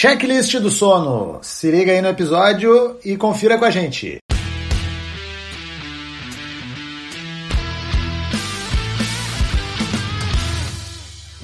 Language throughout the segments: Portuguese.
Checklist do sono. Se liga aí no episódio e confira com a gente.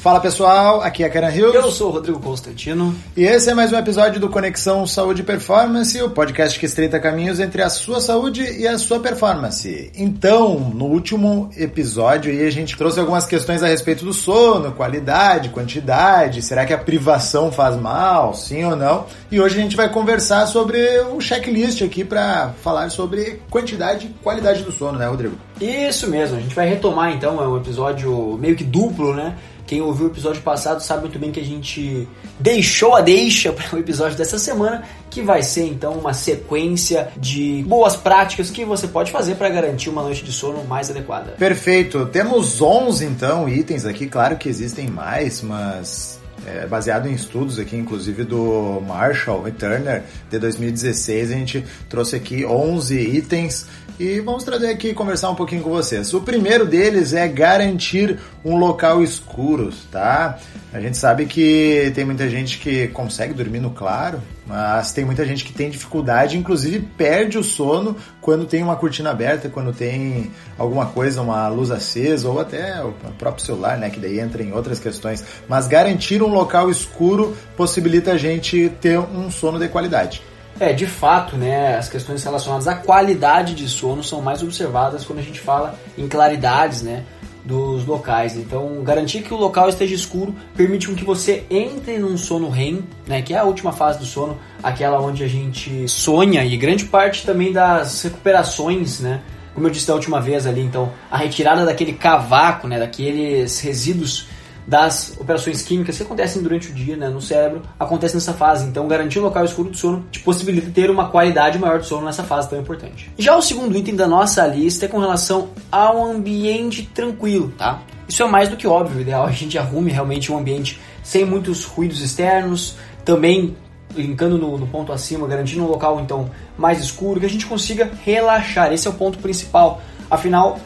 Fala pessoal, aqui é Karen Hills. Eu sou o Rodrigo Constantino. E esse é mais um episódio do Conexão Saúde e Performance, o podcast que estreita caminhos entre a sua saúde e a sua performance. Então, no último episódio aí a gente trouxe algumas questões a respeito do sono, qualidade, quantidade, será que a privação faz mal, sim ou não? E hoje a gente vai conversar sobre o checklist aqui para falar sobre quantidade e qualidade do sono, né, Rodrigo? Isso mesmo, a gente vai retomar então, é um episódio meio que duplo, né? Quem ouviu o episódio passado sabe muito bem que a gente deixou a deixa para o episódio dessa semana, que vai ser então uma sequência de boas práticas que você pode fazer para garantir uma noite de sono mais adequada. Perfeito. Temos 11 então itens aqui, claro que existem mais, mas é, baseado em estudos aqui, inclusive do Marshall e Turner de 2016, a gente trouxe aqui 11 itens e vamos trazer aqui e conversar um pouquinho com vocês. O primeiro deles é garantir um local escuro, tá? A gente sabe que tem muita gente que consegue dormir no claro, mas tem muita gente que tem dificuldade, inclusive perde o sono quando tem uma cortina aberta, quando tem alguma coisa, uma luz acesa ou até o próprio celular, né, que daí entra em outras questões. Mas garantir um local escuro possibilita a gente ter um sono de qualidade. É, de fato, né, as questões relacionadas à qualidade de sono são mais observadas quando a gente fala em claridades, né, dos locais. Então, garantir que o local esteja escuro permite que você entre num sono REM, né, que é a última fase do sono, aquela onde a gente sonha e grande parte também das recuperações, né, como eu disse da última vez ali, então, a retirada daquele cavaco, né, daqueles resíduos das operações químicas que acontecem durante o dia né, no cérebro acontece nessa fase. Então, garantir um local escuro do sono te possibilita ter uma qualidade maior de sono nessa fase tão importante. Já o segundo item da nossa lista é com relação ao ambiente tranquilo, tá? Isso é mais do que óbvio, o ideal é a gente arrume realmente um ambiente sem muitos ruídos externos, também linkando no, no, ponto acima, garantindo um local então mais escuro, que a gente consiga relaxar. Esse é o ponto principal. Afinal,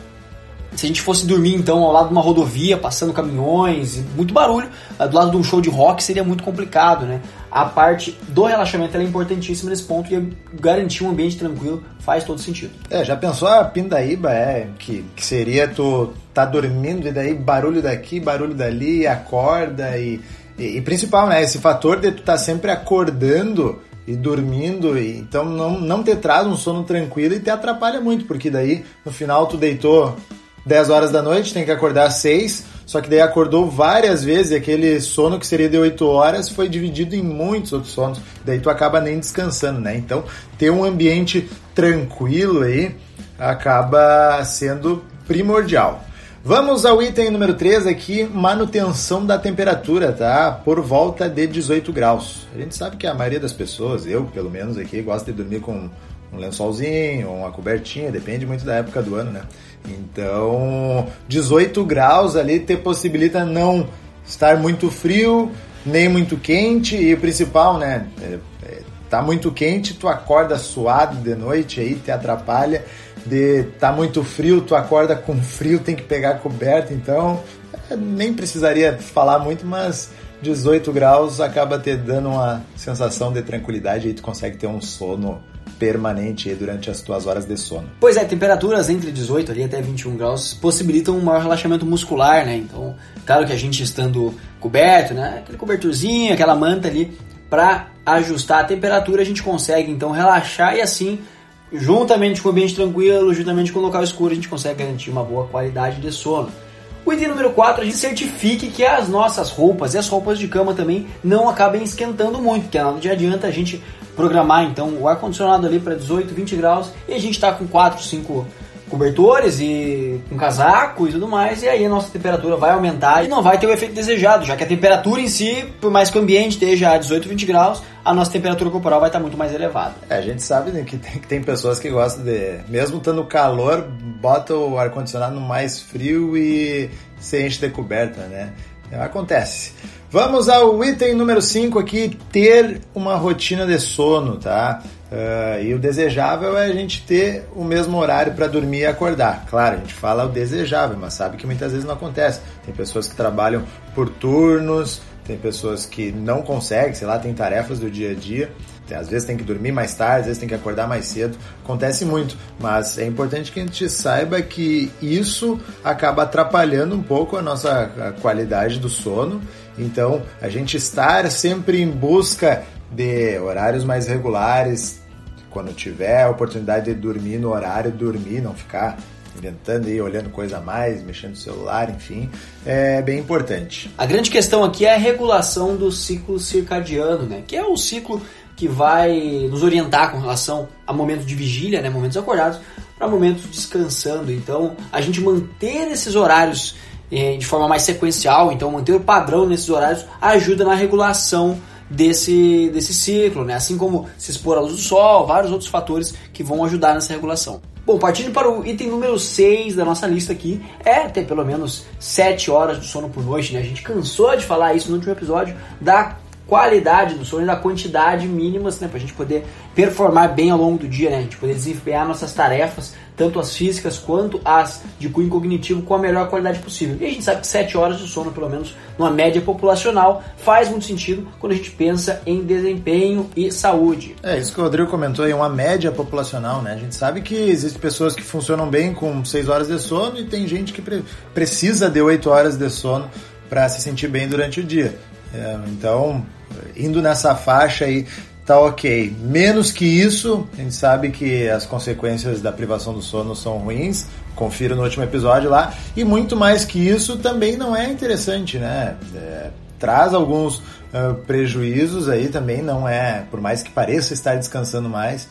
se a gente fosse dormir então ao lado de uma rodovia, passando caminhões, muito barulho, eh, do lado de um show de rock seria muito complicado, né? A parte do relaxamento é importantíssima nesse ponto e garantir um ambiente tranquilo faz todo sentido. É, já pensou a pindaíba, é, que, que seria tu tá dormindo e daí barulho daqui, barulho dali, acorda e, e, e principal, né, esse fator de tu tá sempre acordando e dormindo, e, então não, não te traz um sono tranquilo e te atrapalha muito, porque daí no final tu deitou 10 horas da noite, tem que acordar às 6, só que daí acordou várias vezes e aquele sono que seria de 8 horas foi dividido em muitos outros sonos, daí tu acaba nem descansando, né? Então, ter um ambiente tranquilo aí acaba sendo primordial. Vamos ao item número 3 aqui, manutenção da temperatura, tá? Por volta de 18 graus. A gente sabe que a maioria das pessoas, eu pelo menos aqui, gosta de dormir com um lençolzinho, uma cobertinha, depende muito da época do ano, né? Então, 18 graus ali te possibilita não estar muito frio, nem muito quente e o principal, né? É, é, tá muito quente, tu acorda suado de noite aí, te atrapalha. De tá muito frio, tu acorda com frio, tem que pegar coberta, então é, nem precisaria falar muito, mas 18 graus acaba te dando uma sensação de tranquilidade e tu consegue ter um sono permanente durante as tuas horas de sono. Pois é, temperaturas entre 18 ali até 21 graus possibilitam um maior relaxamento muscular, né? Então, claro que a gente estando coberto, né? Aquele cobertorzinho, aquela manta ali, para ajustar a temperatura, a gente consegue então relaxar e assim, juntamente com o ambiente tranquilo, juntamente com o local escuro, a gente consegue garantir uma boa qualidade de sono. O item número 4, a gente certifique que as nossas roupas e as roupas de cama também não acabem esquentando muito, porque nada adianta a gente programar então o ar-condicionado ali para 18, 20 graus e a gente está com 4, 5 cobertores e com casaco e tudo mais, e aí a nossa temperatura vai aumentar e não vai ter o efeito desejado, já que a temperatura em si, por mais que o ambiente esteja a 18, 20 graus, a nossa temperatura corporal vai estar muito mais elevada. É, a gente sabe né, que, tem, que tem pessoas que gostam de, mesmo estando calor, bota o ar-condicionado no mais frio e se enche de coberta, né? Acontece. Vamos ao item número 5 aqui, ter uma rotina de sono, tá? Uh, e o desejável é a gente ter o mesmo horário para dormir e acordar. Claro, a gente fala o desejável, mas sabe que muitas vezes não acontece. Tem pessoas que trabalham por turnos, tem pessoas que não conseguem, sei lá, tem tarefas do dia a dia, às vezes tem que dormir mais tarde, às vezes tem que acordar mais cedo, acontece muito, mas é importante que a gente saiba que isso acaba atrapalhando um pouco a nossa qualidade do sono. Então, a gente estar sempre em busca de horários mais regulares, quando tiver a oportunidade de dormir no horário, dormir, não ficar inventando e olhando coisa a mais, mexendo no celular, enfim, é bem importante. A grande questão aqui é a regulação do ciclo circadiano, né? Que é o ciclo que vai nos orientar com relação a momentos de vigília, né, momentos acordados, para momentos descansando. Então, a gente manter esses horários eh, de forma mais sequencial, então manter o padrão nesses horários ajuda na regulação desse, desse ciclo, né? assim como se expor à luz do sol, vários outros fatores que vão ajudar nessa regulação. Bom, partindo para o item número 6 da nossa lista aqui, é ter pelo menos 7 horas de sono por noite, né? A gente cansou de falar isso no último episódio da qualidade do sono e da quantidade mínimas, né? Pra gente poder performar bem ao longo do dia, né? A gente poder desempenhar nossas tarefas, tanto as físicas quanto as de cunho cognitivo, com a melhor qualidade possível. E a gente sabe que 7 horas de sono, pelo menos numa média populacional, faz muito sentido quando a gente pensa em desempenho e saúde. É, isso que o Rodrigo comentou aí, uma média populacional, né? A gente sabe que existem pessoas que funcionam bem com 6 horas de sono e tem gente que pre precisa de 8 horas de sono para se sentir bem durante o dia. É, então, indo nessa faixa aí, tá ok. Menos que isso, a gente sabe que as consequências da privação do sono são ruins, confira no último episódio lá, e muito mais que isso também não é interessante, né? É, traz alguns uh, prejuízos aí também, não é, por mais que pareça estar descansando mais,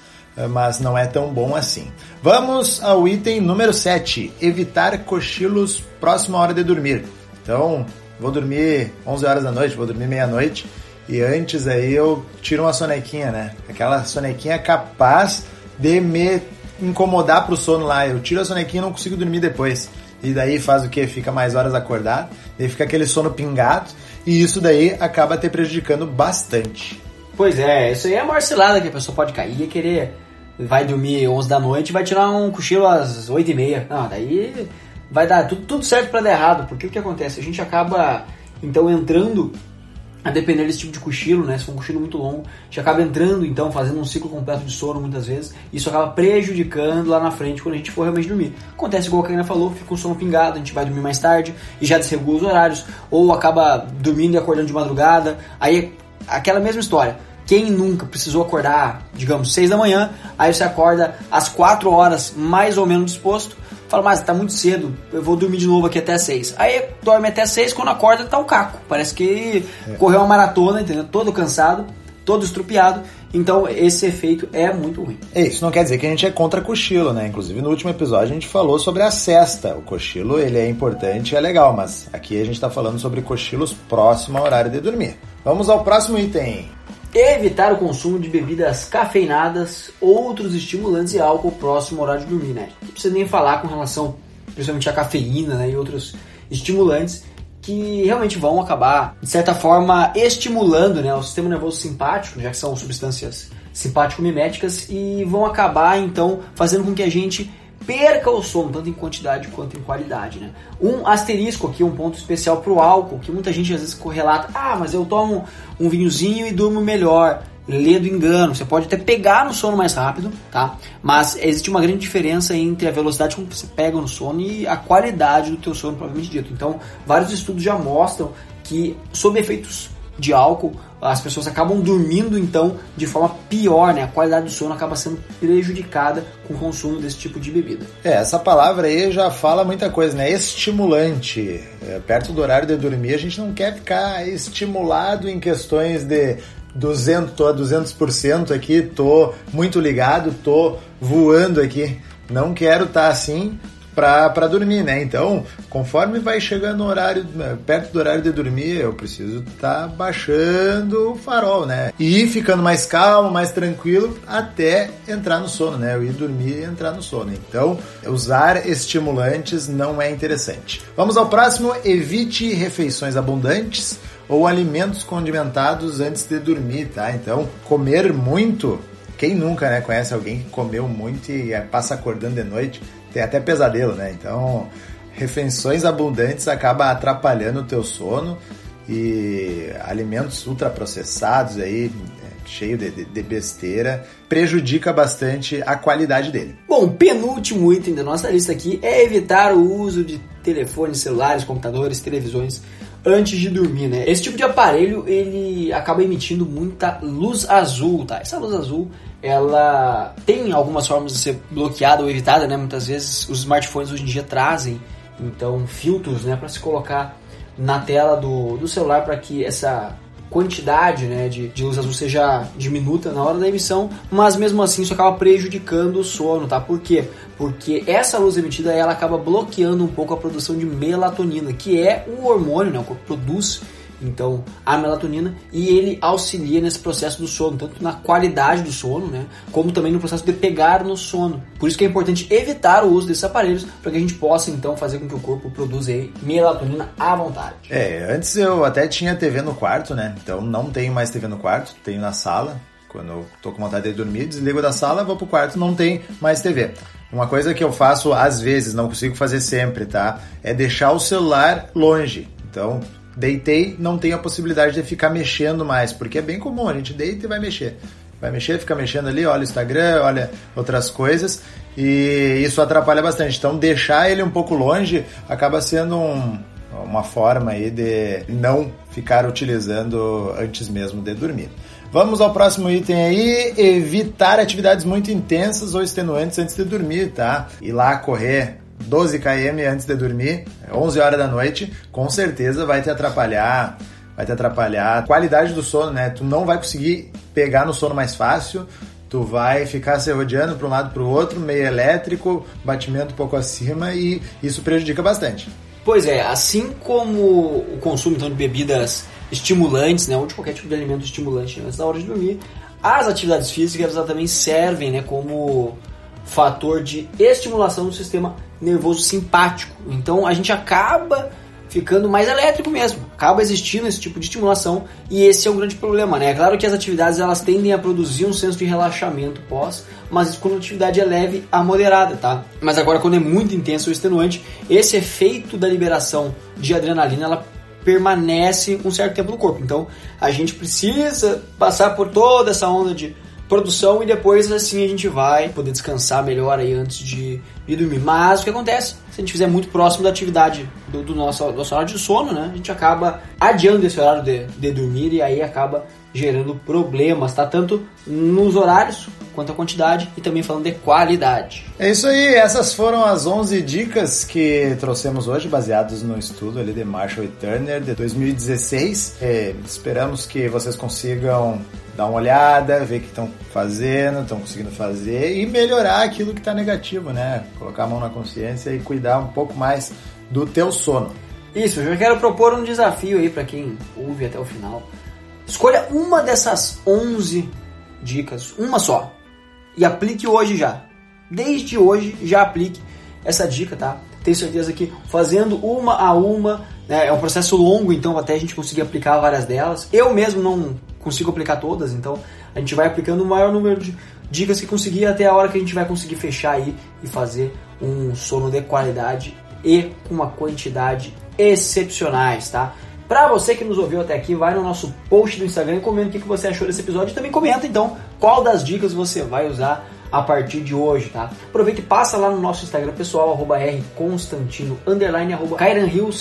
mas não é tão bom assim. Vamos ao item número 7, evitar cochilos próximo à hora de dormir. Então, vou dormir 11 horas da noite, vou dormir meia-noite, e antes aí eu tiro uma sonequinha, né? Aquela sonequinha capaz de me incomodar pro sono lá. Eu tiro a sonequinha e não consigo dormir depois. E daí faz o que? Fica mais horas acordado, daí fica aquele sono pingado, e isso daí acaba te prejudicando bastante. Pois é, isso aí é a maior cilada que a pessoa pode cair e querer. Vai dormir 11 da noite e vai tirar um cochilo às 8 e meia. Não, daí vai dar tudo, tudo certo para dar errado, porque o que acontece? A gente acaba então entrando a depender desse tipo de cochilo, né? Se for um cochilo muito longo, gente acaba entrando, então, fazendo um ciclo completo de sono muitas vezes, e isso acaba prejudicando lá na frente quando a gente for realmente dormir. Acontece igual a Karina falou, fica um sono pingado, a gente vai dormir mais tarde e já desregula os horários, ou acaba dormindo e acordando de madrugada, aí aquela mesma história. Quem nunca precisou acordar, digamos, 6 da manhã, aí você acorda às 4 horas mais ou menos disposto, Fala, mas tá muito cedo, eu vou dormir de novo aqui até 6. Aí dorme até 6, quando acorda tá um caco. Parece que é. correu uma maratona, entendeu? Todo cansado, todo estrupiado. Então esse efeito é muito ruim. É, isso não quer dizer que a gente é contra cochilo, né? Inclusive no último episódio a gente falou sobre a cesta. O cochilo ele é importante e é legal, mas aqui a gente está falando sobre cochilos próximo ao horário de dormir. Vamos ao próximo item. Evitar o consumo de bebidas cafeinadas, outros estimulantes e álcool próximo ao horário de dormir, né? Não precisa nem falar com relação, principalmente à cafeína né, e outros estimulantes que realmente vão acabar, de certa forma, estimulando né, o sistema nervoso simpático, já que são substâncias simpático-miméticas, e vão acabar, então, fazendo com que a gente perca o sono, tanto em quantidade quanto em qualidade. Né? Um asterisco aqui, um ponto especial para o álcool, que muita gente às vezes correlata, ah, mas eu tomo um vinhozinho e durmo melhor. Lê do engano, você pode até pegar no sono mais rápido, tá? Mas existe uma grande diferença entre a velocidade com que você pega no sono e a qualidade do teu sono, provavelmente dito. Então, vários estudos já mostram que, sob efeitos de álcool, as pessoas acabam dormindo então de forma pior, né? A qualidade do sono acaba sendo prejudicada com o consumo desse tipo de bebida. É, essa palavra aí já fala muita coisa, né? Estimulante. É, perto do horário de dormir, a gente não quer ficar estimulado em questões de 200, tô a 200% aqui, tô muito ligado, tô voando aqui. Não quero estar tá assim, para dormir, né? Então, conforme vai chegando no horário, né, perto do horário de dormir, eu preciso estar tá baixando o farol, né? E ficando mais calmo, mais tranquilo até entrar no sono, né? Eu ir dormir e entrar no sono. Então, usar estimulantes não é interessante. Vamos ao próximo, evite refeições abundantes ou alimentos condimentados antes de dormir, tá? Então, comer muito quem nunca né, conhece alguém que comeu muito e passa acordando de noite? Tem até pesadelo, né? Então, refeições abundantes acaba atrapalhando o teu sono e alimentos ultraprocessados aí, é, cheio de, de, de, besteira, prejudica bastante a qualidade dele. Bom, penúltimo item da nossa lista aqui é evitar o uso de telefones celulares, computadores, televisões antes de dormir, né? Esse tipo de aparelho ele acaba emitindo muita luz azul, tá? Essa luz azul ela tem algumas formas de ser bloqueada ou evitada, né? Muitas vezes os smartphones hoje em dia trazem então filtros, né, para se colocar na tela do, do celular para que essa quantidade né, de, de luz azul seja diminuta na hora da emissão, mas mesmo assim isso acaba prejudicando o sono, tá? Por quê? Porque essa luz emitida ela acaba bloqueando um pouco a produção de melatonina, que é um hormônio, né, que produz então a melatonina e ele auxilia nesse processo do sono, tanto na qualidade do sono, né, como também no processo de pegar no sono. Por isso que é importante evitar o uso desses aparelhos para que a gente possa então fazer com que o corpo produza melatonina à vontade. É, antes eu até tinha TV no quarto, né? Então não tenho mais TV no quarto, tenho na sala. Quando eu tô com vontade de dormir, desligo da sala, vou pro quarto, não tem mais TV. Uma coisa que eu faço às vezes, não consigo fazer sempre, tá? É deixar o celular longe. Então, Deitei, não tenho a possibilidade de ficar mexendo mais, porque é bem comum, a gente deita e vai mexer. Vai mexer, fica mexendo ali, olha o Instagram, olha outras coisas, e isso atrapalha bastante. Então, deixar ele um pouco longe acaba sendo um, uma forma aí de não ficar utilizando antes mesmo de dormir. Vamos ao próximo item aí, evitar atividades muito intensas ou extenuantes antes de dormir, tá? Ir lá correr 12 km antes de dormir, 11 horas da noite, com certeza vai te atrapalhar, vai te atrapalhar qualidade do sono, né? Tu não vai conseguir pegar no sono mais fácil, tu vai ficar se rodeando para um lado para o outro, meio elétrico, batimento um pouco acima e isso prejudica bastante. Pois é, assim como o consumo então, de bebidas estimulantes, né, ou de qualquer tipo de alimento estimulante antes da hora de dormir, as atividades físicas elas também servem né, como fator de estimulação do sistema nervoso simpático. Então a gente acaba ficando mais elétrico mesmo, acaba existindo esse tipo de estimulação e esse é um grande problema, né? É claro que as atividades elas tendem a produzir um senso de relaxamento pós, mas quando a atividade é leve a moderada, tá? Mas agora quando é muito intenso ou extenuante, esse efeito da liberação de adrenalina ela permanece um certo tempo no corpo. Então a gente precisa passar por toda essa onda de produção e depois assim a gente vai poder descansar melhor aí antes de ir dormir. Mas o que acontece? Se a gente fizer muito próximo da atividade do, do nosso, do nosso horário de sono, né? A gente acaba adiando esse horário de, de dormir e aí acaba gerando problemas, tá? Tanto nos horários quanto a quantidade e também falando de qualidade. É isso aí, essas foram as 11 dicas que trouxemos hoje, baseadas no estudo ali de Marshall e Turner de 2016. É, esperamos que vocês consigam dar uma olhada, ver o que estão fazendo, estão conseguindo fazer e melhorar aquilo que está negativo, né? Colocar a mão na consciência e cuidar um pouco mais do teu sono. Isso, eu já quero propor um desafio aí para quem ouve até o final. Escolha uma dessas 11 dicas, uma só, e aplique hoje já. Desde hoje já aplique essa dica, tá? Tenho certeza que fazendo uma a uma, né, é um processo longo, então até a gente conseguir aplicar várias delas. Eu mesmo não consigo aplicar todas, então a gente vai aplicando o maior número de dicas que conseguir até a hora que a gente vai conseguir fechar aí e fazer um sono de qualidade e uma quantidade excepcionais, tá? Para você que nos ouviu até aqui, vai no nosso post do Instagram e comenta o que você achou desse episódio e também comenta então qual das dicas você vai usar a partir de hoje, tá? Aproveita e passa lá no nosso Instagram pessoal, arroba rconstantino, underline, arroba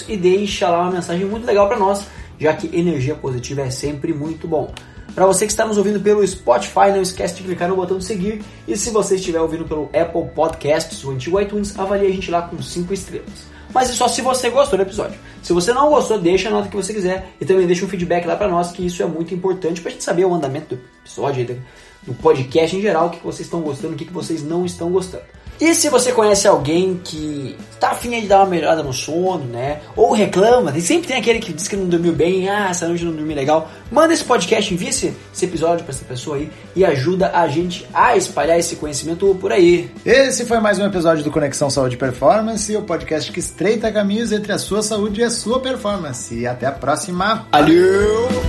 e deixa lá uma mensagem muito legal para nós, já que energia positiva é sempre muito bom. Para você que está nos ouvindo pelo Spotify, não esquece de clicar no botão de seguir. E se você estiver ouvindo pelo Apple Podcasts, o antigo iTunes, avalie a gente lá com 5 estrelas. Mas é só se você gostou do episódio. Se você não gostou, deixa a nota que você quiser e também deixa um feedback lá para nós, que isso é muito importante para a gente saber o andamento do episódio, do podcast em geral, o que vocês estão gostando, o que vocês não estão gostando. E se você conhece alguém que tá afim de dar uma melhorada no sono, né? Ou reclama, e sempre tem aquele que diz que não dormiu bem, ah, essa noite não dormi legal. Manda esse podcast, envia esse, esse episódio para essa pessoa aí e ajuda a gente a espalhar esse conhecimento por aí. Esse foi mais um episódio do Conexão Saúde e Performance, o podcast que estreita caminhos entre a sua saúde e a sua performance. E até a próxima. Valeu!